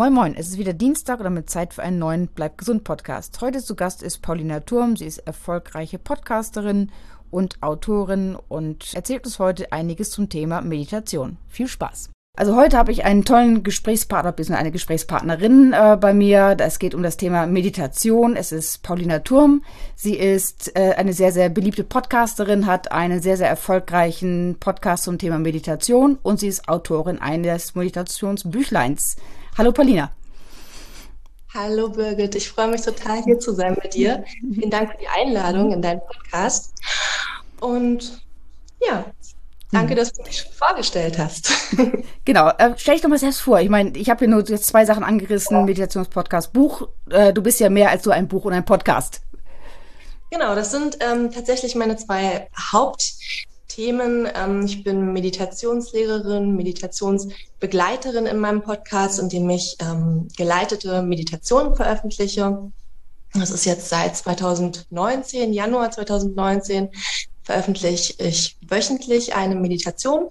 Moin Moin, es ist wieder Dienstag und damit Zeit für einen neuen Bleib gesund Podcast. Heute zu Gast ist Paulina Turm. Sie ist erfolgreiche Podcasterin und Autorin und erzählt uns heute einiges zum Thema Meditation. Viel Spaß! Also heute habe ich einen tollen Gesprächspartner, bzw. eine Gesprächspartnerin äh, bei mir. Es geht um das Thema Meditation. Es ist Paulina Turm. Sie ist äh, eine sehr, sehr beliebte Podcasterin, hat einen sehr, sehr erfolgreichen Podcast zum Thema Meditation und sie ist Autorin eines Meditationsbüchleins. Hallo Paulina. Hallo Birgit, ich freue mich total hier zu sein mit dir. Vielen Dank für die Einladung in deinen Podcast. Und ja, Danke, mhm. dass du mich schon vorgestellt hast. genau, äh, stell dich doch mal selbst vor. Ich meine, ich habe hier nur jetzt zwei Sachen angerissen, ja. Meditationspodcast, Buch. Äh, du bist ja mehr als so ein Buch und ein Podcast. Genau, das sind ähm, tatsächlich meine zwei Hauptthemen. Ähm, ich bin Meditationslehrerin, Meditationsbegleiterin in meinem Podcast, in dem ich ähm, geleitete Meditationen veröffentliche. Das ist jetzt seit 2019, Januar 2019 veröffentliche ich wöchentlich eine Meditation.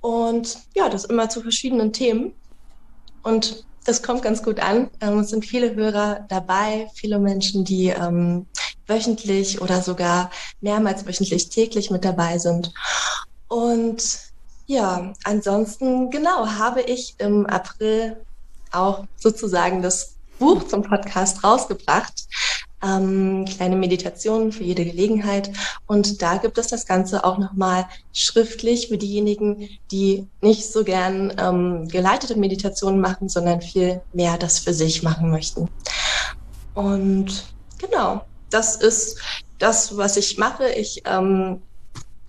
Und ja, das immer zu verschiedenen Themen. Und das kommt ganz gut an. Ähm, es sind viele Hörer dabei, viele Menschen, die ähm, wöchentlich oder sogar mehrmals wöchentlich täglich mit dabei sind. Und ja, ansonsten, genau, habe ich im April auch sozusagen das Buch zum Podcast rausgebracht ähm, kleine Meditationen für jede Gelegenheit. Und da gibt es das Ganze auch nochmal schriftlich für diejenigen, die nicht so gern ähm, geleitete Meditationen machen, sondern viel mehr das für sich machen möchten. Und genau, das ist das, was ich mache. Ich ähm,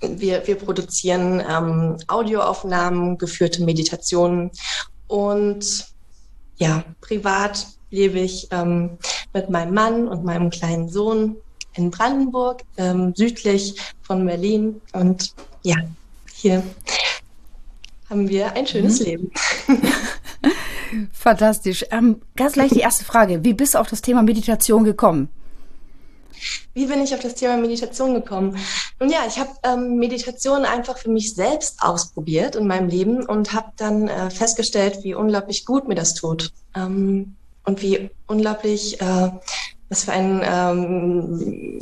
wir, wir produzieren ähm, Audioaufnahmen, geführte Meditationen und ja, privat lebe ich ähm, mit meinem Mann und meinem kleinen Sohn in Brandenburg, ähm, südlich von Berlin. Und ja, hier haben wir ein schönes mhm. Leben. Fantastisch. Ähm, ganz leicht die erste Frage. Wie bist du auf das Thema Meditation gekommen? Wie bin ich auf das Thema Meditation gekommen? Nun ja, ich habe ähm, Meditation einfach für mich selbst ausprobiert in meinem Leben und habe dann äh, festgestellt, wie unglaublich gut mir das tut. Ähm, und wie unglaublich, äh, was für ein, ähm,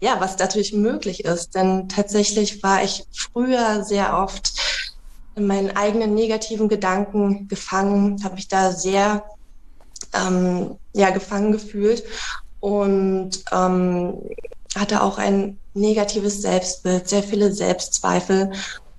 ja, was natürlich möglich ist. Denn tatsächlich war ich früher sehr oft in meinen eigenen negativen Gedanken gefangen, habe mich da sehr ähm, ja, gefangen gefühlt und ähm, hatte auch ein negatives Selbstbild, sehr viele Selbstzweifel.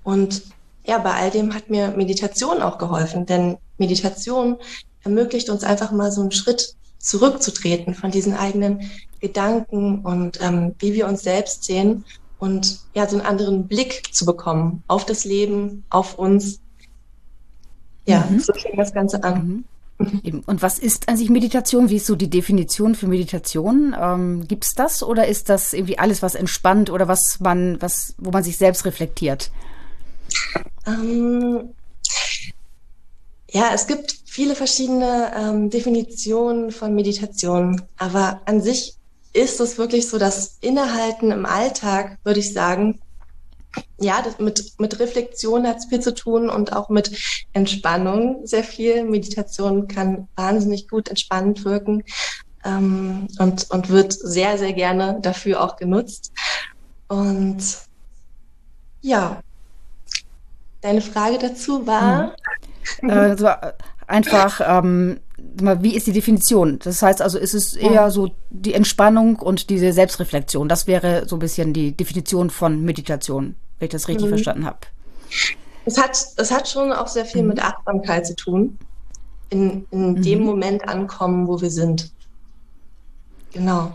Und ja, bei all dem hat mir Meditation auch geholfen, denn Meditation ermöglicht uns einfach mal so einen Schritt zurückzutreten von diesen eigenen Gedanken und ähm, wie wir uns selbst sehen und ja, so einen anderen Blick zu bekommen auf das Leben, auf uns. Ja, mhm. so fängt das Ganze an. Mhm. Und was ist an sich Meditation? Wie ist so die Definition für Meditation? Ähm, Gibt es das oder ist das irgendwie alles, was entspannt oder was man, was, wo man sich selbst reflektiert? Ähm, ja, es gibt viele verschiedene ähm, Definitionen von Meditation, aber an sich ist es wirklich so, dass Innehalten im Alltag, würde ich sagen, ja, das mit, mit Reflexion hat es viel zu tun und auch mit Entspannung sehr viel. Meditation kann wahnsinnig gut entspannend wirken ähm, und, und wird sehr, sehr gerne dafür auch genutzt. Und ja, deine Frage dazu war. Hm. Äh, so einfach, ähm, wie ist die Definition? Das heißt also, ist es eher so die Entspannung und diese Selbstreflexion. Das wäre so ein bisschen die Definition von Meditation, wenn ich das richtig mhm. verstanden habe. Es hat, es hat schon auch sehr viel mhm. mit Achtsamkeit zu tun. In, in mhm. dem Moment ankommen, wo wir sind. Genau.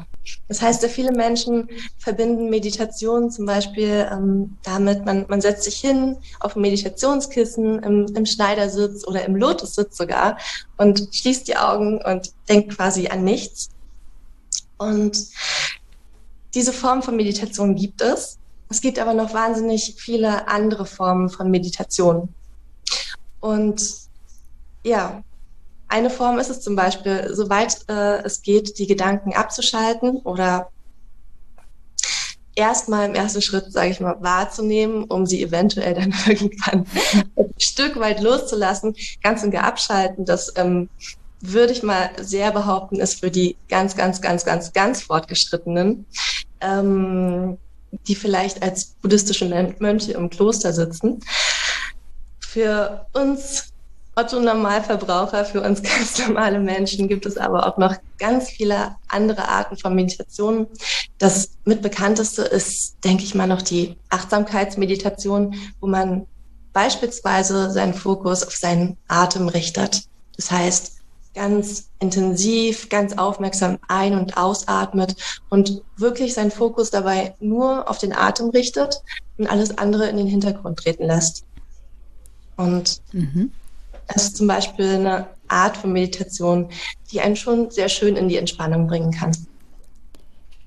Das heißt, viele Menschen verbinden Meditation zum Beispiel ähm, damit, man, man setzt sich hin auf ein Meditationskissen im, im Schneidersitz oder im Lotussitz sogar und schließt die Augen und denkt quasi an nichts. Und diese Form von Meditation gibt es. Es gibt aber noch wahnsinnig viele andere Formen von Meditation. Und ja, eine Form ist es zum Beispiel, soweit äh, es geht, die Gedanken abzuschalten oder erstmal im ersten Schritt, sage ich mal, wahrzunehmen, um sie eventuell dann irgendwann ein Stück weit loszulassen, ganz und gar abschalten. Das ähm, würde ich mal sehr behaupten, ist für die ganz, ganz, ganz, ganz, ganz fortgeschrittenen, ähm, die vielleicht als buddhistische Mönche im Kloster sitzen. Für uns Otto Normalverbraucher, für uns ganz normale Menschen gibt es aber auch noch ganz viele andere Arten von Meditationen. Das mitbekannteste ist, denke ich mal, noch die Achtsamkeitsmeditation, wo man beispielsweise seinen Fokus auf seinen Atem richtet. Das heißt, ganz intensiv, ganz aufmerksam ein- und ausatmet und wirklich seinen Fokus dabei nur auf den Atem richtet und alles andere in den Hintergrund treten lässt. Und mhm. Das ist zum Beispiel eine Art von Meditation, die einen schon sehr schön in die Entspannung bringen kann.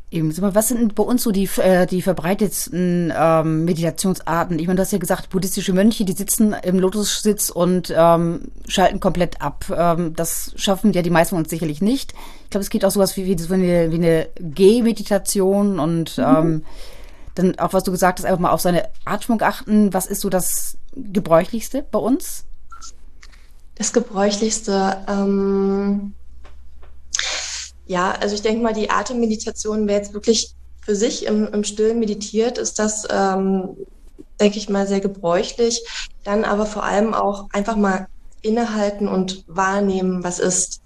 Eben, was sind bei uns so die, äh, die verbreitetsten ähm, Meditationsarten? Ich meine, du hast ja gesagt, buddhistische Mönche, die sitzen im Lotussitz und ähm, schalten komplett ab. Ähm, das schaffen ja die meisten von uns sicherlich nicht. Ich glaube, es geht auch sowas wie, wie, wie eine, wie eine Gehmeditation und mhm. ähm, dann auch, was du gesagt hast, einfach mal auf seine Atmung achten. Was ist so das Gebräuchlichste bei uns? Das Gebräuchlichste, ähm, ja, also ich denke mal, die Atemmeditation, wer jetzt wirklich für sich im, im Stillen meditiert, ist das, ähm, denke ich mal, sehr gebräuchlich. Dann aber vor allem auch einfach mal innehalten und wahrnehmen, was ist.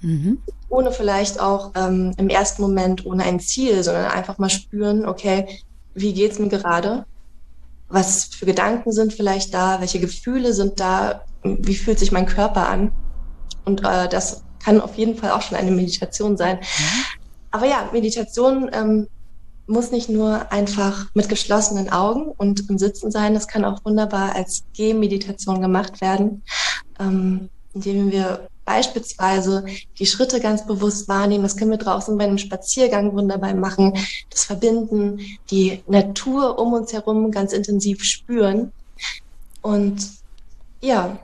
Mhm. Ohne vielleicht auch ähm, im ersten Moment ohne ein Ziel, sondern einfach mal spüren, okay, wie geht's mir gerade? Was für Gedanken sind vielleicht da? Welche Gefühle sind da? Wie fühlt sich mein Körper an. Und äh, das kann auf jeden Fall auch schon eine Meditation sein. Aber ja, Meditation ähm, muss nicht nur einfach mit geschlossenen Augen und im Sitzen sein, das kann auch wunderbar als Gehmeditation gemacht werden, ähm, indem wir beispielsweise die Schritte ganz bewusst wahrnehmen. Das können wir draußen bei einem Spaziergang wunderbar machen. Das Verbinden, die Natur um uns herum ganz intensiv spüren. Und ja,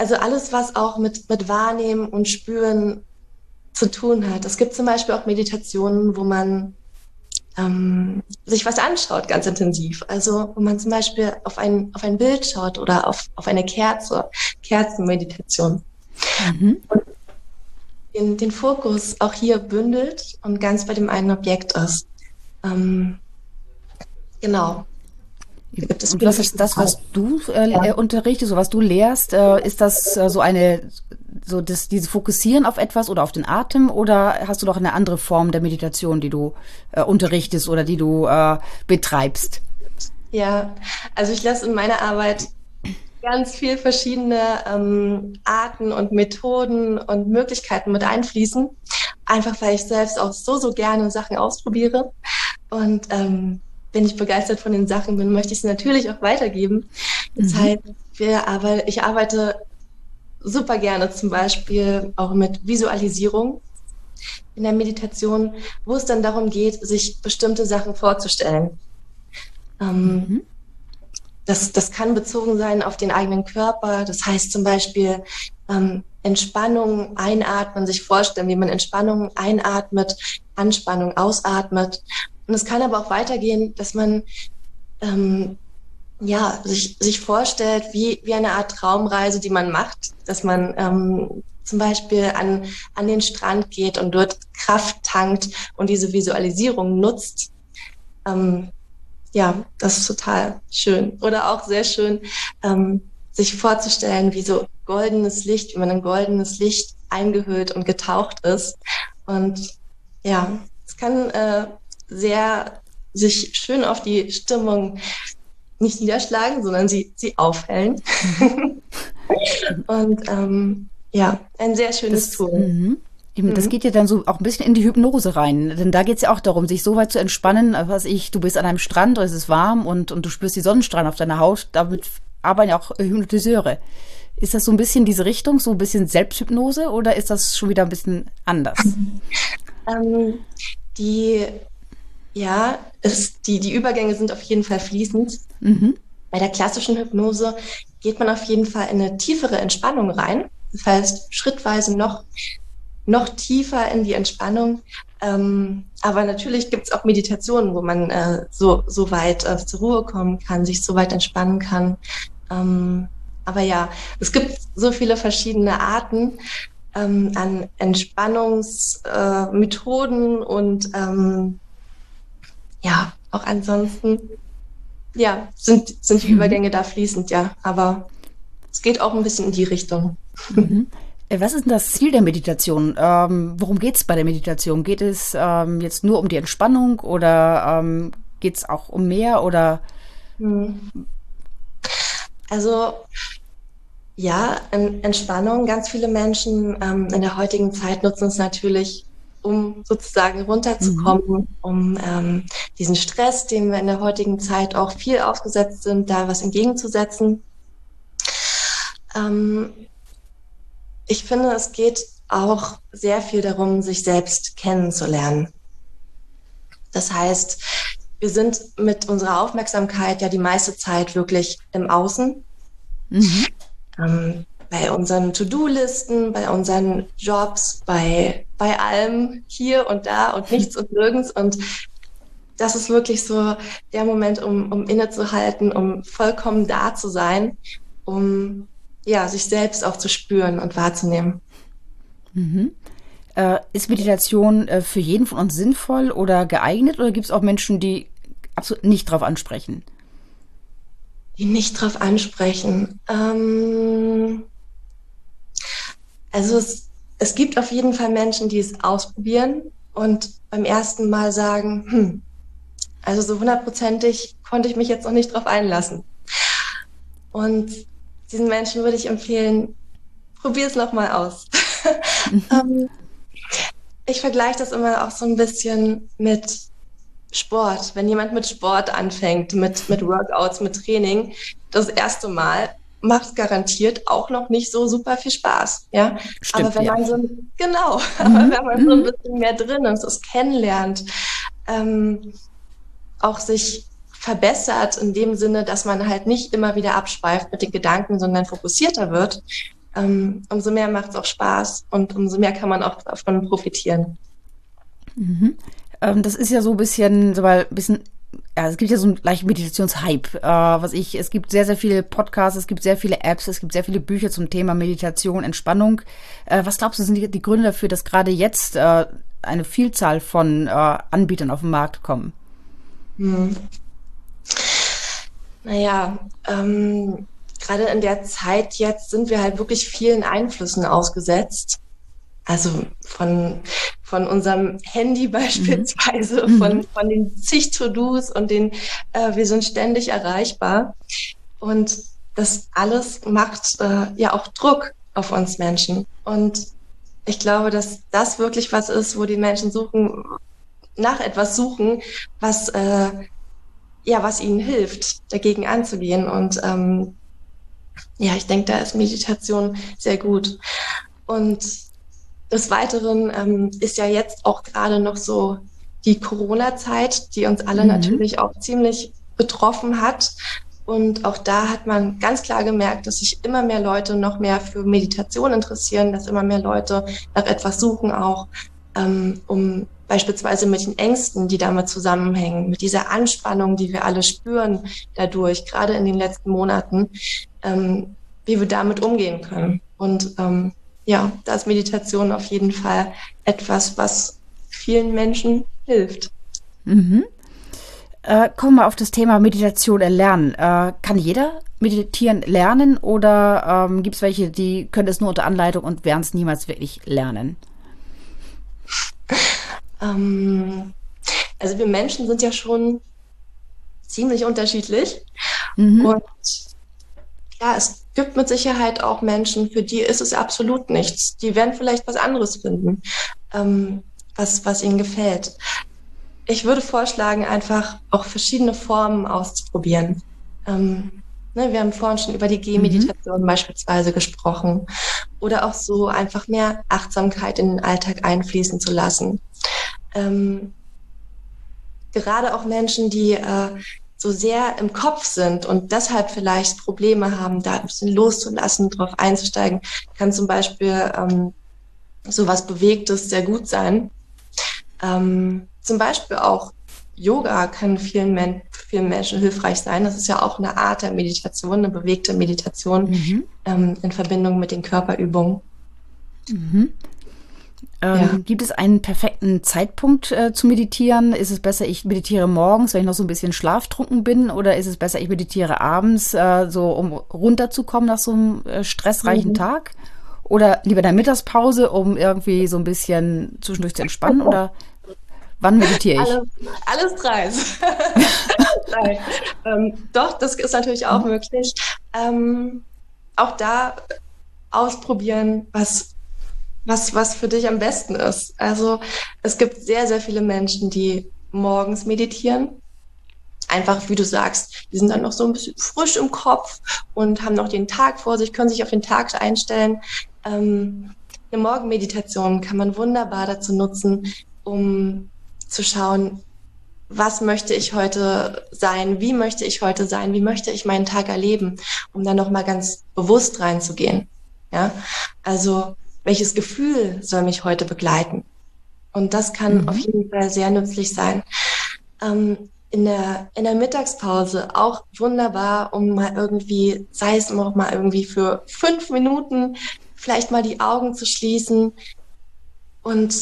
also alles, was auch mit, mit Wahrnehmen und Spüren zu tun hat. Es gibt zum Beispiel auch Meditationen, wo man ähm, sich was anschaut, ganz intensiv. Also wo man zum Beispiel auf ein, auf ein Bild schaut oder auf, auf eine Kerze, Kerzenmeditation. Mhm. Und den, den Fokus auch hier bündelt und ganz bei dem einen Objekt ist. Ähm, genau. Und was ist das, was du äh, ja. unterrichtest, so was du lehrst? Äh, ist das äh, so eine, so das, diese Fokussieren auf etwas oder auf den Atem oder hast du noch eine andere Form der Meditation, die du äh, unterrichtest oder die du äh, betreibst? Ja, also ich lasse in meiner Arbeit ganz viel verschiedene ähm, Arten und Methoden und Möglichkeiten mit einfließen. Einfach weil ich selbst auch so, so gerne Sachen ausprobiere. Und ähm, wenn ich begeistert von den Sachen bin, möchte ich sie natürlich auch weitergeben. Das mhm. heißt, wir, aber ich arbeite super gerne zum Beispiel auch mit Visualisierung in der Meditation, wo es dann darum geht, sich bestimmte Sachen vorzustellen. Ähm, mhm. das, das kann bezogen sein auf den eigenen Körper. Das heißt zum Beispiel ähm, Entspannung einatmen, sich vorstellen, wie man Entspannung einatmet, Anspannung ausatmet und es kann aber auch weitergehen, dass man ähm, ja, sich, sich vorstellt, wie, wie eine Art Traumreise, die man macht, dass man ähm, zum Beispiel an, an den Strand geht und dort Kraft tankt und diese Visualisierung nutzt. Ähm, ja, das ist total schön. Oder auch sehr schön, ähm, sich vorzustellen, wie so goldenes Licht, wie man in goldenes Licht eingehüllt und getaucht ist. Und ja, es kann äh, sehr sich schön auf die Stimmung nicht niederschlagen, sondern sie, sie aufhellen. und ähm, ja, ein sehr schönes das, Tool. Mhm. Eben, das mhm. geht ja dann so auch ein bisschen in die Hypnose rein. Denn da geht es ja auch darum, sich so weit zu entspannen, was ich, du bist an einem Strand, es ist warm und, und du spürst die Sonnenstrahlen auf deiner Haut. Damit arbeiten ja auch Hypnotiseure. Ist das so ein bisschen diese Richtung, so ein bisschen Selbsthypnose oder ist das schon wieder ein bisschen anders? ähm, die ja, es, die, die Übergänge sind auf jeden Fall fließend. Mhm. Bei der klassischen Hypnose geht man auf jeden Fall in eine tiefere Entspannung rein. Das heißt, schrittweise noch, noch tiefer in die Entspannung. Ähm, aber natürlich gibt es auch Meditationen, wo man äh, so, so weit äh, zur Ruhe kommen kann, sich so weit entspannen kann. Ähm, aber ja, es gibt so viele verschiedene Arten ähm, an Entspannungsmethoden äh, und ähm, ja, auch ansonsten ja, sind, sind die mhm. Übergänge da fließend, ja. Aber es geht auch ein bisschen in die Richtung. Mhm. Äh, was ist denn das Ziel der Meditation? Ähm, worum geht es bei der Meditation? Geht es ähm, jetzt nur um die Entspannung oder ähm, geht es auch um mehr oder? Mhm. Also ja, Entspannung. Ganz viele Menschen ähm, in der heutigen Zeit nutzen es natürlich um sozusagen runterzukommen, mhm. um ähm, diesen Stress, dem wir in der heutigen Zeit auch viel ausgesetzt sind, da was entgegenzusetzen. Ähm, ich finde, es geht auch sehr viel darum, sich selbst kennenzulernen. Das heißt, wir sind mit unserer Aufmerksamkeit ja die meiste Zeit wirklich im Außen. Mhm. Ähm, bei unseren To-Do-Listen, bei unseren Jobs, bei, bei allem hier und da und nichts und nirgends. Und das ist wirklich so der Moment, um, um innezuhalten, um vollkommen da zu sein, um ja, sich selbst auch zu spüren und wahrzunehmen. Mhm. Äh, ist Meditation äh, für jeden von uns sinnvoll oder geeignet oder gibt es auch Menschen, die absolut nicht darauf ansprechen? Die nicht darauf ansprechen. Ähm, also es, es gibt auf jeden Fall Menschen, die es ausprobieren und beim ersten Mal sagen, hm, also so hundertprozentig konnte ich mich jetzt noch nicht drauf einlassen. Und diesen Menschen würde ich empfehlen, probier es noch mal aus. Mhm. ähm, ich vergleiche das immer auch so ein bisschen mit Sport. Wenn jemand mit Sport anfängt, mit, mit Workouts, mit Training, das erste Mal, macht garantiert auch noch nicht so super viel Spaß. Ja, Stimmt, aber wenn ja. man so genau, mhm. aber wenn man so ein mhm. bisschen mehr drin ist, es kennenlernt, ähm, auch sich verbessert in dem Sinne, dass man halt nicht immer wieder abschweift mit den Gedanken, sondern fokussierter wird, ähm, umso mehr macht es auch Spaß und umso mehr kann man auch davon profitieren. Mhm. Ähm, das ist ja so ein bisschen, so mal ein bisschen ja, es gibt ja so einen leichten Meditationshype, äh, was ich, es gibt sehr, sehr viele Podcasts, es gibt sehr viele Apps, es gibt sehr viele Bücher zum Thema Meditation, Entspannung. Äh, was glaubst du, sind die, die, Gründe dafür, dass gerade jetzt äh, eine Vielzahl von äh, Anbietern auf den Markt kommen? Hm. Naja, ähm, gerade in der Zeit jetzt sind wir halt wirklich vielen Einflüssen ausgesetzt. Also von, von unserem Handy mhm. beispielsweise, mhm. von, von den zig To-Dos und den, äh, wir sind ständig erreichbar. Und das alles macht äh, ja auch Druck auf uns Menschen. Und ich glaube, dass das wirklich was ist, wo die Menschen suchen, nach etwas suchen, was, äh, ja, was ihnen hilft, dagegen anzugehen. Und ähm, ja, ich denke, da ist Meditation sehr gut. Und des Weiteren ähm, ist ja jetzt auch gerade noch so die Corona-Zeit, die uns alle mhm. natürlich auch ziemlich betroffen hat. Und auch da hat man ganz klar gemerkt, dass sich immer mehr Leute noch mehr für Meditation interessieren, dass immer mehr Leute nach etwas suchen, auch ähm, um beispielsweise mit den Ängsten, die damit zusammenhängen, mit dieser Anspannung, die wir alle spüren dadurch, gerade in den letzten Monaten, ähm, wie wir damit umgehen können. Und ähm, ja, da ist Meditation auf jeden Fall etwas, was vielen Menschen hilft. Mhm. Äh, kommen wir auf das Thema Meditation erlernen. Äh, kann jeder meditieren lernen oder ähm, gibt es welche, die können es nur unter Anleitung und werden es niemals wirklich lernen? Ähm, also wir Menschen sind ja schon ziemlich unterschiedlich. Mhm. Und ja, es gibt mit Sicherheit auch Menschen, für die ist es absolut nichts. Die werden vielleicht was anderes finden, ähm, was, was ihnen gefällt. Ich würde vorschlagen, einfach auch verschiedene Formen auszuprobieren. Ähm, ne, wir haben vorhin schon über die Gehmeditation mhm. beispielsweise gesprochen. Oder auch so einfach mehr Achtsamkeit in den Alltag einfließen zu lassen. Ähm, gerade auch Menschen, die äh, so sehr im Kopf sind und deshalb vielleicht Probleme haben, da ein bisschen loszulassen, drauf einzusteigen, kann zum Beispiel ähm, so was Bewegtes sehr gut sein. Ähm, zum Beispiel auch Yoga kann vielen, Men vielen Menschen hilfreich sein. Das ist ja auch eine Art der Meditation, eine bewegte Meditation mhm. ähm, in Verbindung mit den Körperübungen. Mhm. Ähm, ja. Gibt es einen perfekten Zeitpunkt äh, zu meditieren? Ist es besser, ich meditiere morgens, wenn ich noch so ein bisschen schlaftrunken bin? Oder ist es besser, ich meditiere abends, äh, so um runterzukommen nach so einem äh, stressreichen mhm. Tag? Oder lieber in der Mittagspause, um irgendwie so ein bisschen zwischendurch zu entspannen? Oder wann meditiere ich? Alles, alles drei. Nein. Ähm, doch, das ist natürlich auch mhm. möglich. Ähm, auch da ausprobieren, was was, was für dich am besten ist. Also es gibt sehr, sehr viele Menschen, die morgens meditieren. Einfach, wie du sagst, die sind dann noch so ein bisschen frisch im Kopf und haben noch den Tag vor sich, können sich auf den Tag einstellen. Ähm, eine Morgenmeditation kann man wunderbar dazu nutzen, um zu schauen, was möchte ich heute sein, wie möchte ich heute sein, wie möchte ich meinen Tag erleben, um dann nochmal ganz bewusst reinzugehen. Ja, also welches Gefühl soll mich heute begleiten? Und das kann mhm. auf jeden Fall sehr nützlich sein. Ähm, in der, in der Mittagspause auch wunderbar, um mal irgendwie, sei es noch mal irgendwie für fünf Minuten, vielleicht mal die Augen zu schließen und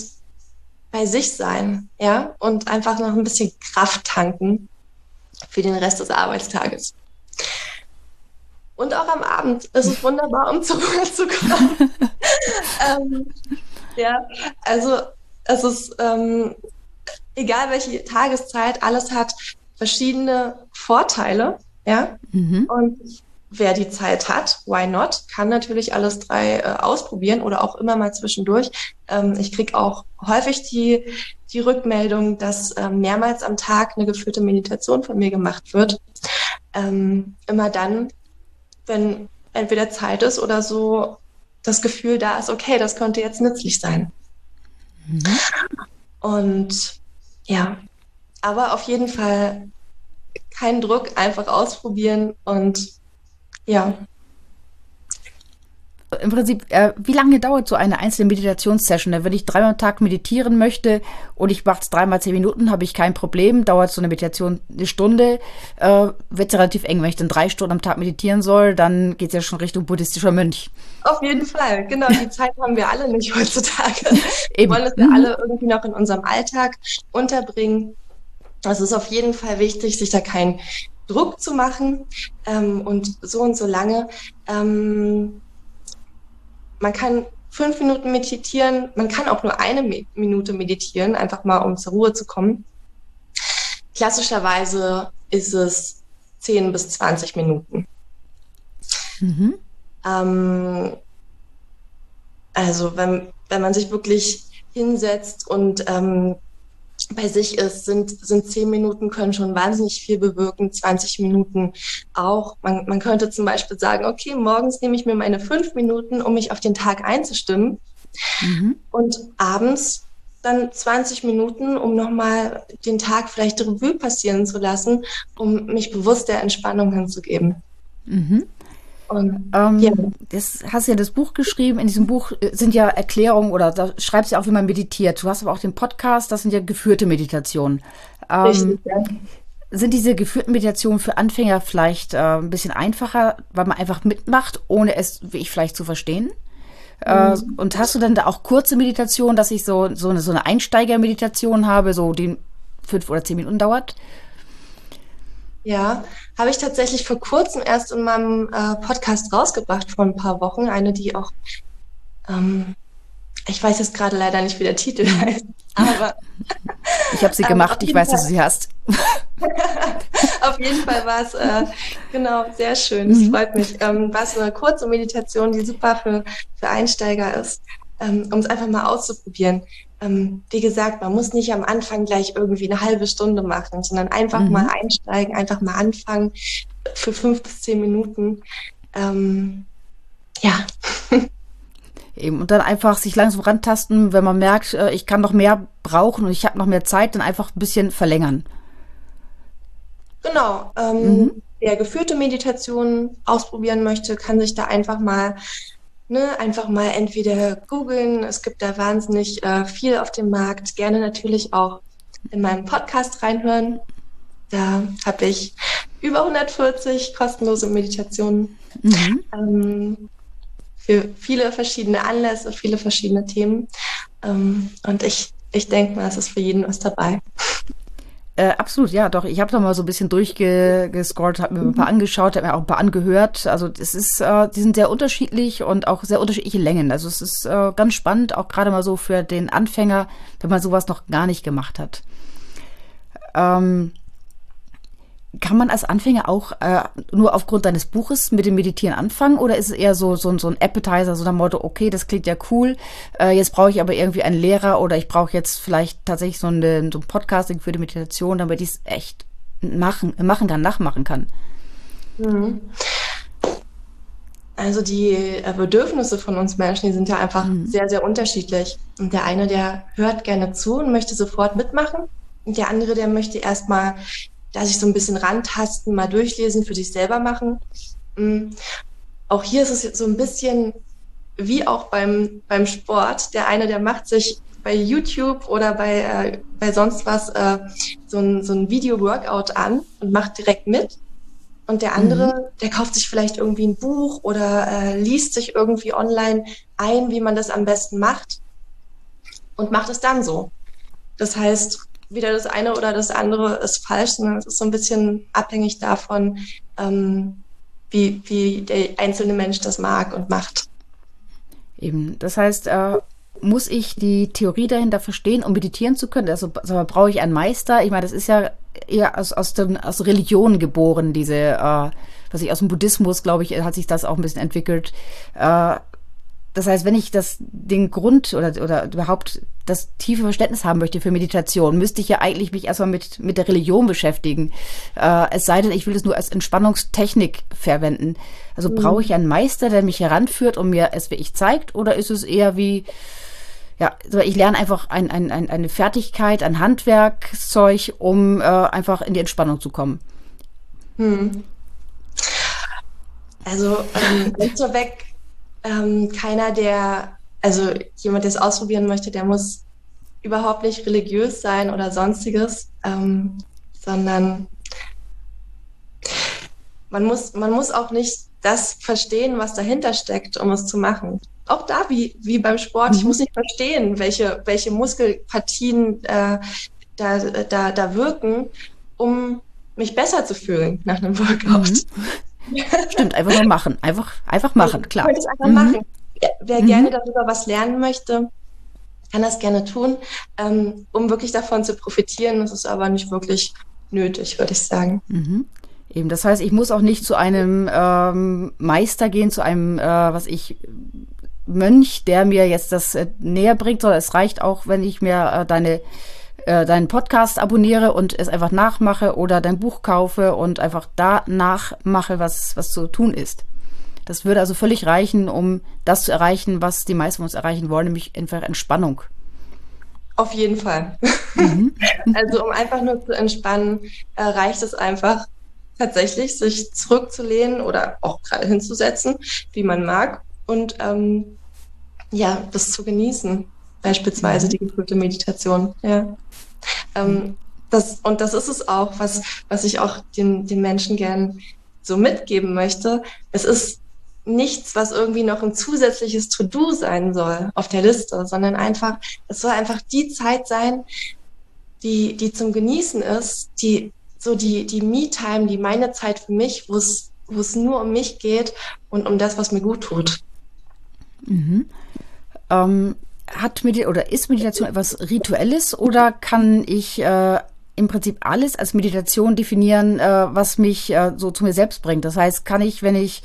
bei sich sein, ja, und einfach noch ein bisschen Kraft tanken für den Rest des Arbeitstages. Und auch am Abend ist es wunderbar, um zur Ruhe zu kommen. ähm, ja, also es ist ähm, egal welche Tageszeit, alles hat verschiedene Vorteile, ja. Mhm. Und wer die Zeit hat, why not, kann natürlich alles drei äh, ausprobieren oder auch immer mal zwischendurch. Ähm, ich krieg auch häufig die, die Rückmeldung, dass ähm, mehrmals am Tag eine geführte Meditation von mir gemacht wird. Ähm, immer dann, wenn entweder Zeit ist oder so das Gefühl da ist, okay, das könnte jetzt nützlich sein. Mhm. Und ja, aber auf jeden Fall kein Druck, einfach ausprobieren und ja, im Prinzip, äh, wie lange dauert so eine einzelne Meditationssession? Wenn ich dreimal am Tag meditieren möchte und ich mache es dreimal zehn Minuten, habe ich kein Problem. Dauert so eine Meditation eine Stunde, äh, wird es relativ eng. Wenn ich dann drei Stunden am Tag meditieren soll, dann geht es ja schon Richtung buddhistischer Mönch. Auf jeden Fall, genau. Die Zeit haben wir alle nicht heutzutage. Wir wollen es ja alle irgendwie noch in unserem Alltag unterbringen. Also es ist auf jeden Fall wichtig, sich da keinen Druck zu machen ähm, und so und so lange. Ähm, man kann fünf Minuten meditieren, man kann auch nur eine Minute meditieren, einfach mal um zur Ruhe zu kommen. Klassischerweise ist es zehn bis zwanzig Minuten. Mhm. Ähm, also wenn, wenn man sich wirklich hinsetzt und ähm, bei sich ist, sind, sind zehn Minuten können schon wahnsinnig viel bewirken, 20 Minuten auch. Man, man könnte zum Beispiel sagen, okay, morgens nehme ich mir meine fünf Minuten, um mich auf den Tag einzustimmen. Mhm. Und abends dann 20 Minuten, um nochmal den Tag vielleicht Revue passieren zu lassen, um mich bewusst der Entspannung hinzugeben. Mhm. Und, ähm, ja. Das hast ja das Buch geschrieben. In diesem Buch äh, sind ja Erklärungen oder da schreibst du ja auch, wie man meditiert. Du hast aber auch den Podcast, das sind ja geführte Meditationen. Ähm, Richtig, ja. Sind diese geführten Meditationen für Anfänger vielleicht äh, ein bisschen einfacher, weil man einfach mitmacht, ohne es, wie ich vielleicht, zu verstehen? Äh, mhm. Und hast du dann da auch kurze Meditationen, dass ich so, so eine, so eine Einsteiger-Meditation habe, so die fünf oder zehn Minuten dauert? Ja, habe ich tatsächlich vor kurzem erst in meinem äh, Podcast rausgebracht, vor ein paar Wochen. Eine, die auch, ähm, ich weiß jetzt gerade leider nicht, wie der Titel heißt, aber. Ich habe sie gemacht, ich weiß, Fall. dass du sie hast. auf jeden Fall war es, äh, genau, sehr schön, das mhm. freut mich. Ähm, war es eine kurze Meditation, die super für, für Einsteiger ist, ähm, um es einfach mal auszuprobieren ähm, wie gesagt, man muss nicht am Anfang gleich irgendwie eine halbe Stunde machen, sondern einfach mhm. mal einsteigen, einfach mal anfangen für fünf bis zehn Minuten. Ähm, ja. Eben, und dann einfach sich langsam rantasten, wenn man merkt, äh, ich kann noch mehr brauchen und ich habe noch mehr Zeit, dann einfach ein bisschen verlängern. Genau. Ähm, mhm. Wer geführte Meditationen ausprobieren möchte, kann sich da einfach mal ne, einfach mal entweder googeln, es gibt da wahnsinnig äh, viel auf dem Markt, gerne natürlich auch in meinem Podcast reinhören. Da habe ich über 140 kostenlose Meditationen mhm. ähm, für viele verschiedene Anlässe, viele verschiedene Themen. Ähm, und ich, ich denke mal, es ist für jeden was dabei. Äh, absolut, ja, doch. Ich habe da mal so ein bisschen durchgescrollt, habe mir ein paar mhm. angeschaut, habe mir auch ein paar angehört. Also es ist, äh, die sind sehr unterschiedlich und auch sehr unterschiedliche Längen. Also es ist äh, ganz spannend, auch gerade mal so für den Anfänger, wenn man sowas noch gar nicht gemacht hat. Ähm, kann man als Anfänger auch äh, nur aufgrund deines Buches mit dem Meditieren anfangen oder ist es eher so, so, so ein Appetizer, so ein Motto, okay, das klingt ja cool, äh, jetzt brauche ich aber irgendwie einen Lehrer oder ich brauche jetzt vielleicht tatsächlich so, eine, so ein Podcasting für die Meditation, damit ich es echt machen, machen kann, nachmachen kann? Mhm. Also die äh, Bedürfnisse von uns Menschen, die sind ja einfach mhm. sehr, sehr unterschiedlich. Und der eine, der hört gerne zu und möchte sofort mitmachen. Und der andere, der möchte erstmal da sich so ein bisschen rantasten, mal durchlesen, für sich selber machen. Mm. Auch hier ist es so ein bisschen wie auch beim, beim Sport. Der eine, der macht sich bei YouTube oder bei, äh, bei sonst was äh, so ein, so ein Video-Workout an und macht direkt mit. Und der andere, mhm. der kauft sich vielleicht irgendwie ein Buch oder äh, liest sich irgendwie online ein, wie man das am besten macht und macht es dann so. Das heißt, weder das eine oder das andere ist falsch, sondern es ist so ein bisschen abhängig davon, ähm, wie, wie der einzelne Mensch das mag und macht. Eben, das heißt, äh, muss ich die Theorie dahinter verstehen, um meditieren zu können? Also, also brauche ich einen Meister? Ich meine, das ist ja eher aus, aus, den, aus Religion geboren, diese, äh, was ich aus dem Buddhismus, glaube ich, hat sich das auch ein bisschen entwickelt. Äh, das heißt, wenn ich das, den Grund oder, oder überhaupt das tiefe Verständnis haben möchte für Meditation, müsste ich ja eigentlich mich erstmal mit, mit der Religion beschäftigen. Äh, es sei denn, ich will es nur als Entspannungstechnik verwenden. Also mhm. brauche ich einen Meister, der mich heranführt und mir es wirklich zeigt, oder ist es eher wie, ja, ich lerne einfach ein, ein, ein, eine Fertigkeit, ein Handwerkszeug, um äh, einfach in die Entspannung zu kommen? Hm. Also ähm, weg ähm, keiner, der, also jemand, der es ausprobieren möchte, der muss überhaupt nicht religiös sein oder sonstiges, ähm, sondern man muss, man muss auch nicht das verstehen, was dahinter steckt, um es zu machen. Auch da, wie, wie beim Sport, ich mhm. muss nicht verstehen, welche, welche Muskelpartien äh, da, da, da wirken, um mich besser zu fühlen nach einem Workout. Mhm. Stimmt, einfach nur machen. Einfach, einfach machen, klar. Ich es einfach mhm. machen. Wer mhm. gerne darüber was lernen möchte, kann das gerne tun, ähm, um wirklich davon zu profitieren. Das ist aber nicht wirklich nötig, würde ich sagen. Mhm. Eben, das heißt, ich muss auch nicht zu einem ähm, Meister gehen, zu einem, äh, was ich, Mönch, der mir jetzt das äh, näher bringt, sondern es reicht auch, wenn ich mir äh, deine äh, deinen Podcast abonniere und es einfach nachmache oder dein Buch kaufe und einfach da nachmache, was, was zu tun ist. Das würde also völlig reichen, um das zu erreichen, was die meisten von uns erreichen wollen, nämlich einfach Entspannung. Auf jeden Fall. Mhm. also um einfach nur zu entspannen, äh, reicht es einfach tatsächlich, sich zurückzulehnen oder auch gerade hinzusetzen, wie man mag und ähm, ja, das zu genießen. Beispielsweise mhm. die geführte Meditation. Ja. Ähm, das, und das ist es auch, was, was ich auch den, den Menschen gern so mitgeben möchte. Es ist nichts, was irgendwie noch ein zusätzliches To-Do sein soll auf der Liste, sondern einfach, es soll einfach die Zeit sein, die, die zum Genießen ist, die, so die, die Me-Time, die meine Zeit für mich, wo es, wo es nur um mich geht und um das, was mir gut tut. Mhm. Ähm, hat Medi oder ist Meditation etwas Rituelles oder kann ich äh, im Prinzip alles als Meditation definieren, äh, was mich äh, so zu mir selbst bringt? Das heißt, kann ich, wenn ich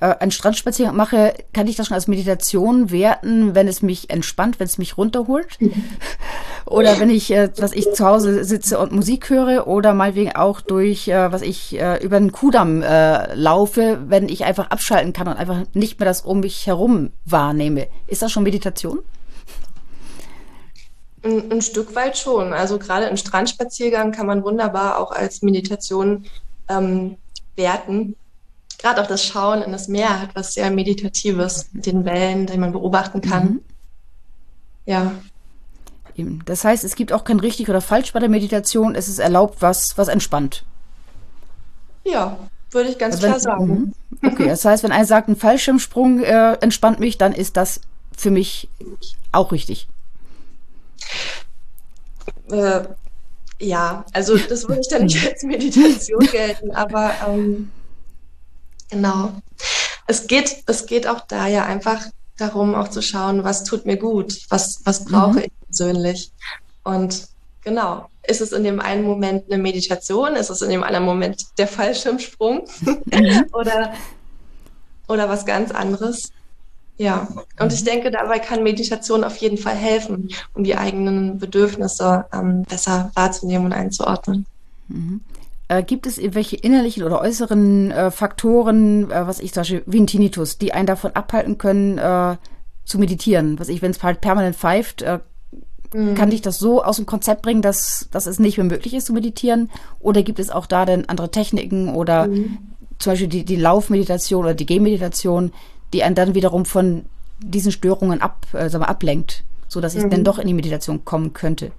äh, einen Strandspaziergang mache, kann ich das schon als Meditation werten, wenn es mich entspannt, wenn es mich runterholt? oder wenn ich, äh, was ich zu Hause sitze und Musik höre oder meinetwegen auch durch, äh, was ich äh, über den Kudamm äh, laufe, wenn ich einfach abschalten kann und einfach nicht mehr das um mich herum wahrnehme. Ist das schon Meditation? Ein, ein, Stück weit schon. Also gerade ein Strandspaziergang kann man wunderbar auch als Meditation ähm, werten. gerade auch das Schauen in das Meer hat was sehr Meditatives mit den Wellen, die man beobachten kann. Mhm. Ja. Das heißt, es gibt auch kein richtig oder falsch bei der Meditation. Es ist erlaubt, was, was entspannt. Ja, würde ich ganz also wenn, klar sagen. Mhm. Okay, das heißt, wenn einer sagt, ein Fallschirmsprung äh, entspannt mich, dann ist das für mich auch richtig. Äh, ja, also das würde ich dann nicht als Meditation gelten, aber ähm, genau. Es geht, es geht auch da ja einfach darum, auch zu schauen, was tut mir gut, was, was brauche mhm. ich persönlich. Und genau, ist es in dem einen Moment eine Meditation, ist es in dem anderen Moment der Fallschirmsprung mhm. oder, oder was ganz anderes. Ja, und ich denke, dabei kann Meditation auf jeden Fall helfen, um die eigenen Bedürfnisse ähm, besser wahrzunehmen und einzuordnen. Mhm. Äh, gibt es irgendwelche innerlichen oder äußeren äh, Faktoren, äh, was ich zum Beispiel wie ein Tinnitus, die einen davon abhalten können, äh, zu meditieren? Was ich, wenn es halt permanent pfeift, äh, mhm. kann dich das so aus dem Konzept bringen, dass, dass es nicht mehr möglich ist zu meditieren? Oder gibt es auch da denn andere Techniken oder mhm. zum Beispiel die, die Laufmeditation oder die Gehmeditation, die einen dann wiederum von diesen Störungen ab, äh, wir, ablenkt, sodass ich mhm. dann doch in die Meditation kommen könnte?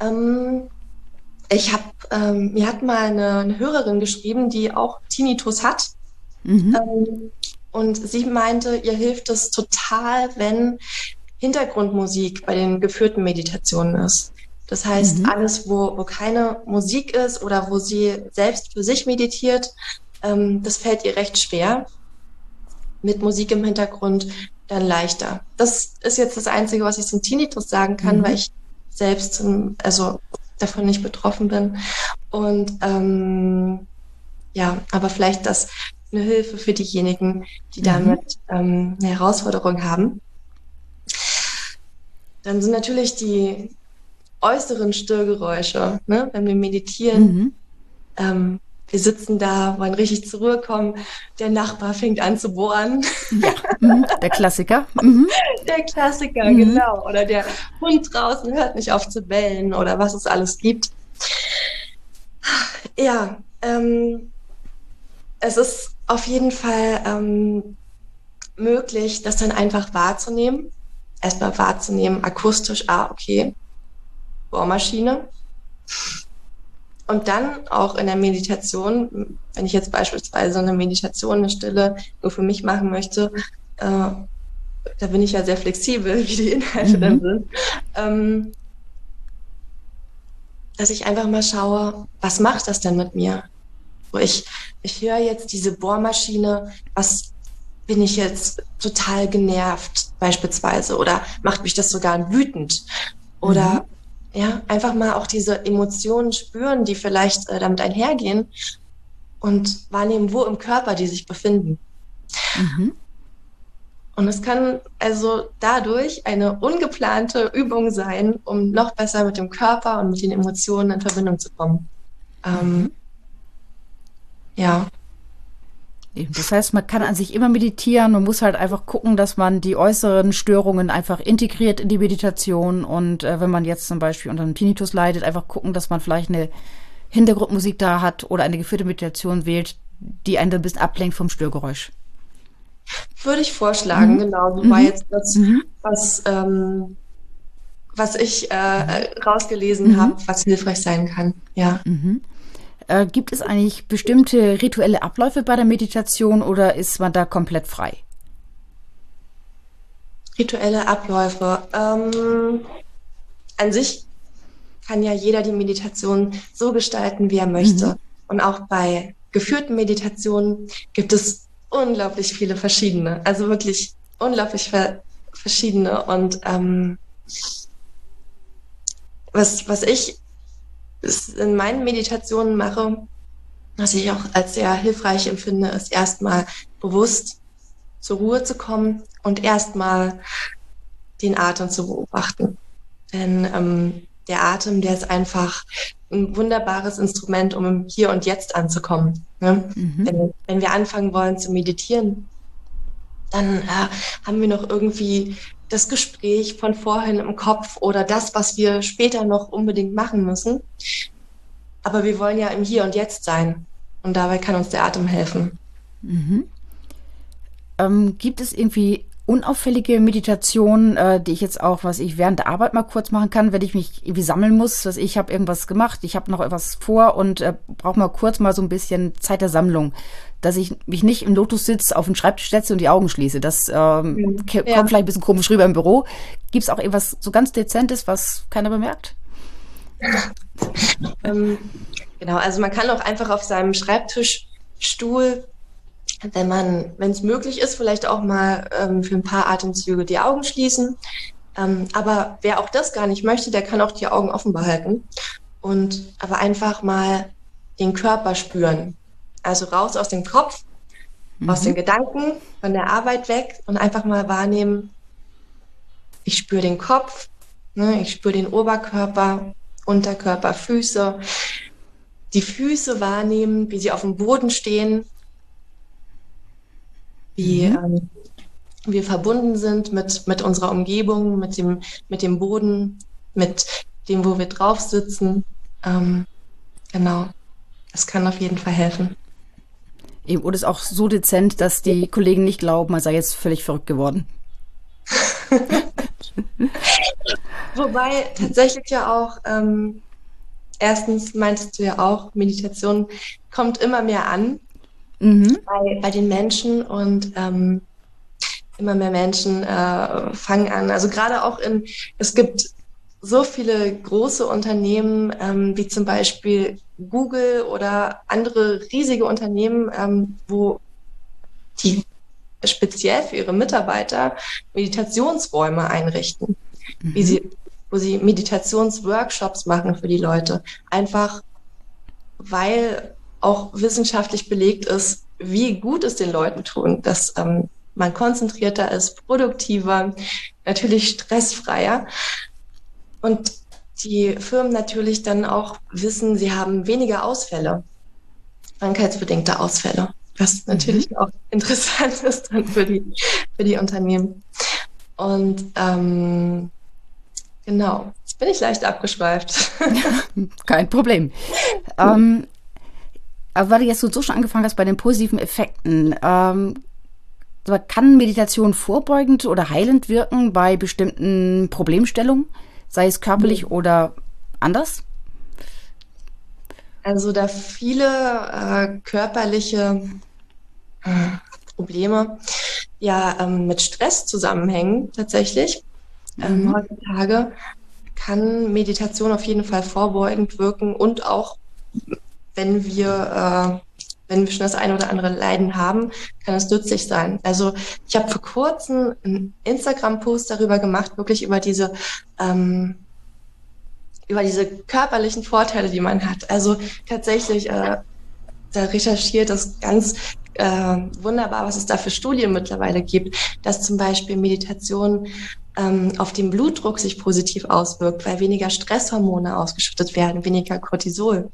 Ähm, ich habe, ähm, mir hat mal eine, eine, Hörerin geschrieben, die auch Tinnitus hat. Mhm. Ähm, und sie meinte, ihr hilft es total, wenn Hintergrundmusik bei den geführten Meditationen ist. Das heißt, mhm. alles, wo, wo keine Musik ist oder wo sie selbst für sich meditiert, ähm, das fällt ihr recht schwer mit Musik im Hintergrund dann leichter. Das ist jetzt das Einzige, was ich zum Tinnitus sagen kann, mhm. weil ich selbst zum, also davon nicht betroffen bin. Und ähm, ja, aber vielleicht das eine Hilfe für diejenigen, die mhm. damit ähm, eine Herausforderung haben. Dann sind natürlich die äußeren Störgeräusche, ne? wenn wir meditieren, mhm. ähm, wir sitzen da, wollen richtig zur Ruhe kommen. Der Nachbar fängt an zu bohren. Ja, mhm. der Klassiker. Mhm. Der Klassiker, mhm. genau. Oder der Hund draußen hört nicht auf zu bellen oder was es alles gibt. Ja, ähm, es ist auf jeden Fall ähm, möglich, das dann einfach wahrzunehmen. Erstmal wahrzunehmen, akustisch, ah, okay, Bohrmaschine. Und dann auch in der Meditation, wenn ich jetzt beispielsweise eine Meditation, eine Stille nur für mich machen möchte, äh, da bin ich ja sehr flexibel, wie die Inhalte mhm. dann sind, ähm, dass ich einfach mal schaue, was macht das denn mit mir? Ich, ich höre jetzt diese Bohrmaschine, was bin ich jetzt total genervt beispielsweise oder macht mich das sogar wütend? Oder mhm ja, einfach mal auch diese Emotionen spüren, die vielleicht äh, damit einhergehen und wahrnehmen, wo im Körper die sich befinden. Mhm. Und es kann also dadurch eine ungeplante Übung sein, um noch besser mit dem Körper und mit den Emotionen in Verbindung zu kommen. Ähm, mhm. ja. Das heißt, man kann an sich immer meditieren, man muss halt einfach gucken, dass man die äußeren Störungen einfach integriert in die Meditation und äh, wenn man jetzt zum Beispiel unter einem Tinnitus leidet, einfach gucken, dass man vielleicht eine Hintergrundmusik da hat oder eine geführte Meditation wählt, die einen ein bisschen ablenkt vom Störgeräusch. Würde ich vorschlagen, mhm. genau. So mhm. jetzt das, mhm. was, ähm, was ich äh, rausgelesen mhm. habe, was hilfreich sein kann. Ja. Mhm. Äh, gibt es eigentlich bestimmte rituelle Abläufe bei der Meditation oder ist man da komplett frei? Rituelle Abläufe. Ähm, an sich kann ja jeder die Meditation so gestalten, wie er möchte. Mhm. Und auch bei geführten Meditationen gibt es unglaublich viele verschiedene. Also wirklich unglaublich ver verschiedene. Und ähm, was, was ich in meinen Meditationen mache, was ich auch als sehr hilfreich empfinde, ist erstmal bewusst zur Ruhe zu kommen und erstmal den Atem zu beobachten. Denn ähm, der Atem, der ist einfach ein wunderbares Instrument, um im Hier und Jetzt anzukommen. Ne? Mhm. Wenn, wenn, wir anfangen wollen zu meditieren, dann äh, haben wir noch irgendwie das Gespräch von vorhin im Kopf oder das, was wir später noch unbedingt machen müssen. Aber wir wollen ja im Hier und Jetzt sein. Und dabei kann uns der Atem helfen. Mhm. Ähm, gibt es irgendwie unauffällige Meditation, äh, die ich jetzt auch, was ich während der Arbeit mal kurz machen kann, wenn ich mich irgendwie sammeln muss, dass ich habe irgendwas gemacht, ich habe noch etwas vor und äh, brauche mal kurz mal so ein bisschen Zeit der Sammlung, dass ich mich nicht im Lotus-Sitz auf den Schreibtisch setze und die Augen schließe. Das ähm, mhm. kommt ja. vielleicht ein bisschen komisch rüber im Büro. Gibt es auch irgendwas so ganz Dezentes, was keiner bemerkt? ähm, genau, also man kann auch einfach auf seinem Schreibtischstuhl wenn man, wenn es möglich ist, vielleicht auch mal ähm, für ein paar Atemzüge die Augen schließen. Ähm, aber wer auch das gar nicht möchte, der kann auch die Augen offen behalten und aber einfach mal den Körper spüren. Also raus aus dem Kopf, mhm. aus den Gedanken, von der Arbeit weg und einfach mal wahrnehmen, ich spüre den Kopf, ne, ich spüre den Oberkörper, Unterkörper, Füße, die Füße wahrnehmen, wie sie auf dem Boden stehen, wie mhm. ähm, wir verbunden sind mit, mit unserer Umgebung, mit dem, mit dem Boden, mit dem, wo wir drauf sitzen. Ähm, genau. Das kann auf jeden Fall helfen. Eben, und ist auch so dezent, dass die Kollegen nicht glauben, man sei jetzt völlig verrückt geworden. Wobei tatsächlich ja auch, ähm, erstens meintest du ja auch, Meditation kommt immer mehr an mhm. bei, bei den Menschen und ähm, immer mehr Menschen äh, fangen an. Also gerade auch in, es gibt so viele große Unternehmen, ähm, wie zum Beispiel Google oder andere riesige Unternehmen, ähm, wo die speziell für ihre Mitarbeiter Meditationsräume einrichten, mhm. wie sie, wo sie Meditationsworkshops machen für die Leute. Einfach weil auch wissenschaftlich belegt ist, wie gut es den Leuten tun, dass ähm, man konzentrierter ist, produktiver, natürlich stressfreier. Und die Firmen natürlich dann auch wissen, sie haben weniger Ausfälle, krankheitsbedingte Ausfälle, was natürlich mhm. auch interessant ist dann für die, für die Unternehmen. Und ähm, genau, jetzt bin ich leicht abgeschweift. Kein Problem. ähm, aber weil du jetzt so schon angefangen hast bei den positiven Effekten, ähm, kann Meditation vorbeugend oder heilend wirken bei bestimmten Problemstellungen, sei es körperlich mhm. oder anders? Also da viele äh, körperliche äh, Probleme ja ähm, mit Stress zusammenhängen tatsächlich ähm, mhm. heutzutage, kann Meditation auf jeden Fall vorbeugend wirken und auch wenn wir, äh, wenn wir schon das eine oder andere Leiden haben, kann es nützlich sein. Also ich habe vor kurzem einen Instagram-Post darüber gemacht, wirklich über diese ähm, über diese körperlichen Vorteile, die man hat. Also tatsächlich, äh, da recherchiert das ganz äh, wunderbar, was es da für Studien mittlerweile gibt, dass zum Beispiel Meditation ähm, auf den Blutdruck sich positiv auswirkt, weil weniger Stresshormone ausgeschüttet werden, weniger Cortisol.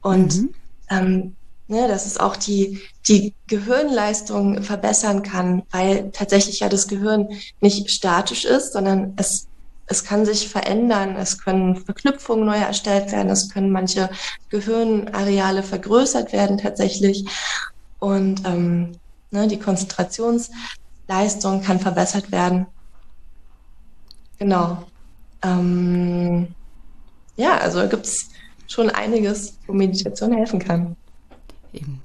Und mhm. ähm, ne, dass es auch die, die Gehirnleistung verbessern kann, weil tatsächlich ja das Gehirn nicht statisch ist, sondern es, es kann sich verändern, es können Verknüpfungen neu erstellt werden, es können manche Gehirnareale vergrößert werden tatsächlich. Und ähm, ne, die Konzentrationsleistung kann verbessert werden. Genau. Ähm, ja, also gibt's schon einiges, wo Meditation helfen kann.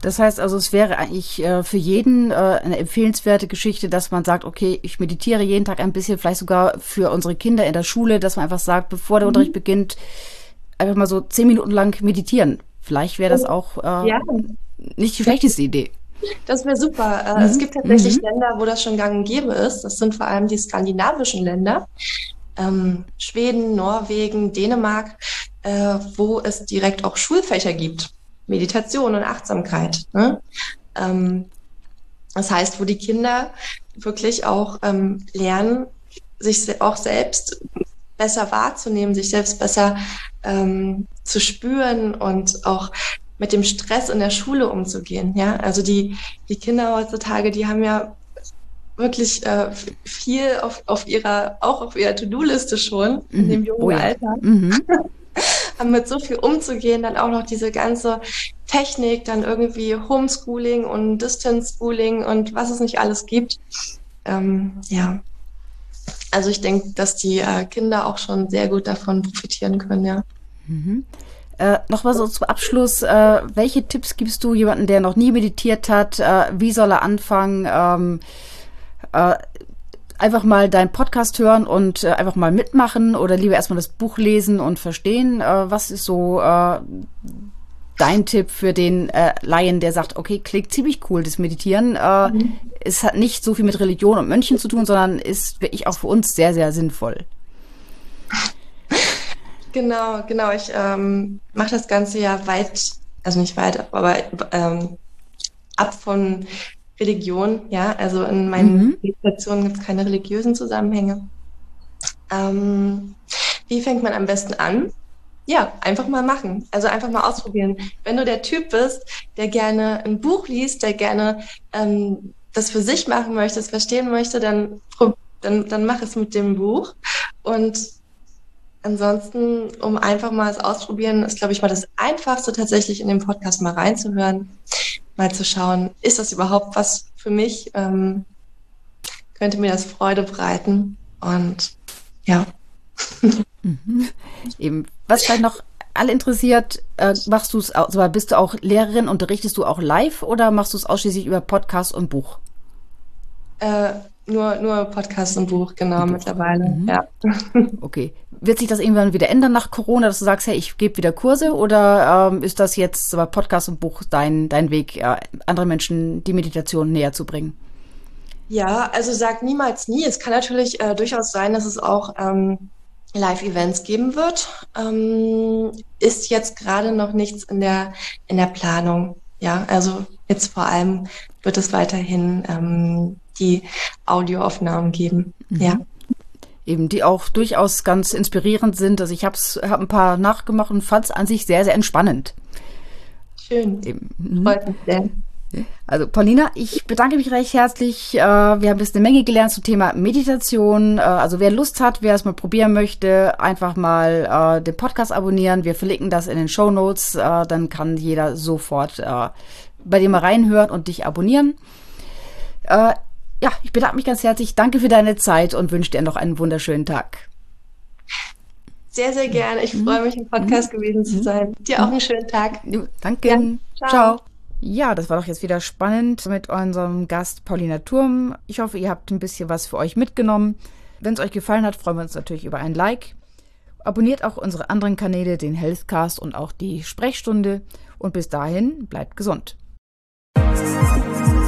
Das heißt also, es wäre eigentlich äh, für jeden äh, eine empfehlenswerte Geschichte, dass man sagt, okay, ich meditiere jeden Tag ein bisschen, vielleicht sogar für unsere Kinder in der Schule, dass man einfach sagt, bevor der mhm. Unterricht beginnt, einfach mal so zehn Minuten lang meditieren. Vielleicht wäre das auch äh, ja. nicht die schlechteste Idee. Das wäre super. Mhm. Es gibt tatsächlich mhm. Länder, wo das schon gang und gäbe ist. Das sind vor allem die skandinavischen Länder. Ähm, Schweden, Norwegen, Dänemark wo es direkt auch Schulfächer gibt. Meditation und Achtsamkeit. Ne? Ähm, das heißt, wo die Kinder wirklich auch ähm, lernen, sich auch selbst besser wahrzunehmen, sich selbst besser ähm, zu spüren und auch mit dem Stress in der Schule umzugehen. Ja, also die, die Kinder heutzutage, die haben ja wirklich äh, viel auf, auf ihrer, auch auf ihrer To-Do-Liste schon in dem jungen oh ja. Alter. Mhm. mit so viel umzugehen, dann auch noch diese ganze Technik, dann irgendwie Homeschooling und Distance Schooling und was es nicht alles gibt. Ähm, ja, also ich denke, dass die äh, Kinder auch schon sehr gut davon profitieren können, ja. Mhm. Äh, noch mal so zum Abschluss, äh, welche Tipps gibst du jemanden, der noch nie meditiert hat? Äh, wie soll er anfangen? Ähm, äh, einfach mal deinen Podcast hören und äh, einfach mal mitmachen oder lieber erstmal das Buch lesen und verstehen? Äh, was ist so äh, dein Tipp für den äh, Laien, der sagt, okay, klingt ziemlich cool, das Meditieren. Äh, mhm. Es hat nicht so viel mit Religion und Mönchen zu tun, sondern ist wirklich auch für uns sehr, sehr sinnvoll. Genau, genau. Ich ähm, mache das Ganze ja weit, also nicht weit, aber ähm, ab von Religion, ja. Also in meinen mhm. Meditationen gibt es keine religiösen Zusammenhänge. Ähm, wie fängt man am besten an? Ja, einfach mal machen. Also einfach mal ausprobieren. Wenn du der Typ bist, der gerne ein Buch liest, der gerne ähm, das für sich machen möchte, es verstehen möchte, dann, dann, dann mach es mit dem Buch. Und ansonsten, um einfach mal es ausprobieren, ist, glaube ich, mal das Einfachste tatsächlich in den Podcast mal reinzuhören, mal zu schauen, ist das überhaupt was für mich? Ähm, könnte mir das Freude bereiten? Und ja. Mhm. Eben. Was vielleicht noch alle interessiert, äh, machst du es, also bist du auch Lehrerin, unterrichtest du auch live oder machst du es ausschließlich über Podcast und Buch? Äh, nur, nur Podcast und Buch, genau, Buch. mittlerweile, mhm. ja. Okay. Wird sich das irgendwann wieder ändern nach Corona, dass du sagst, hey, ich gebe wieder Kurse oder ähm, ist das jetzt aber Podcast und Buch dein, dein Weg, äh, anderen Menschen die Meditation näher zu bringen? Ja, also sag niemals nie. Es kann natürlich äh, durchaus sein, dass es auch ähm, Live-Events geben wird. Ähm, ist jetzt gerade noch nichts in der, in der Planung. Ja, also jetzt vor allem wird es weiterhin ähm, die Audioaufnahmen geben. Mhm. Ja. Eben, die auch durchaus ganz inspirierend sind. Also ich habe hab ein paar nachgemacht und fand es an sich sehr, sehr entspannend. Schön. Eben. Mhm. Freut mich sehr. Also Paulina, ich bedanke mich recht herzlich. Äh, wir haben jetzt eine Menge gelernt zum Thema Meditation. Äh, also wer Lust hat, wer es mal probieren möchte, einfach mal äh, den Podcast abonnieren. Wir verlinken das in den Show Notes. Dann kann jeder sofort bei dir mal reinhören und dich abonnieren. Ja, ich bedanke mich ganz herzlich. Danke für deine Zeit und wünsche dir noch einen wunderschönen Tag. Sehr, sehr gerne. Ich freue mich, im Podcast gewesen zu sein. Dir auch einen schönen Tag. Danke. Ja, ciao. ciao. Ja, das war doch jetzt wieder spannend mit unserem Gast Paulina Turm. Ich hoffe, ihr habt ein bisschen was für euch mitgenommen. Wenn es euch gefallen hat, freuen wir uns natürlich über ein Like. Abonniert auch unsere anderen Kanäle, den Healthcast und auch die Sprechstunde. Und bis dahin, bleibt gesund. Musik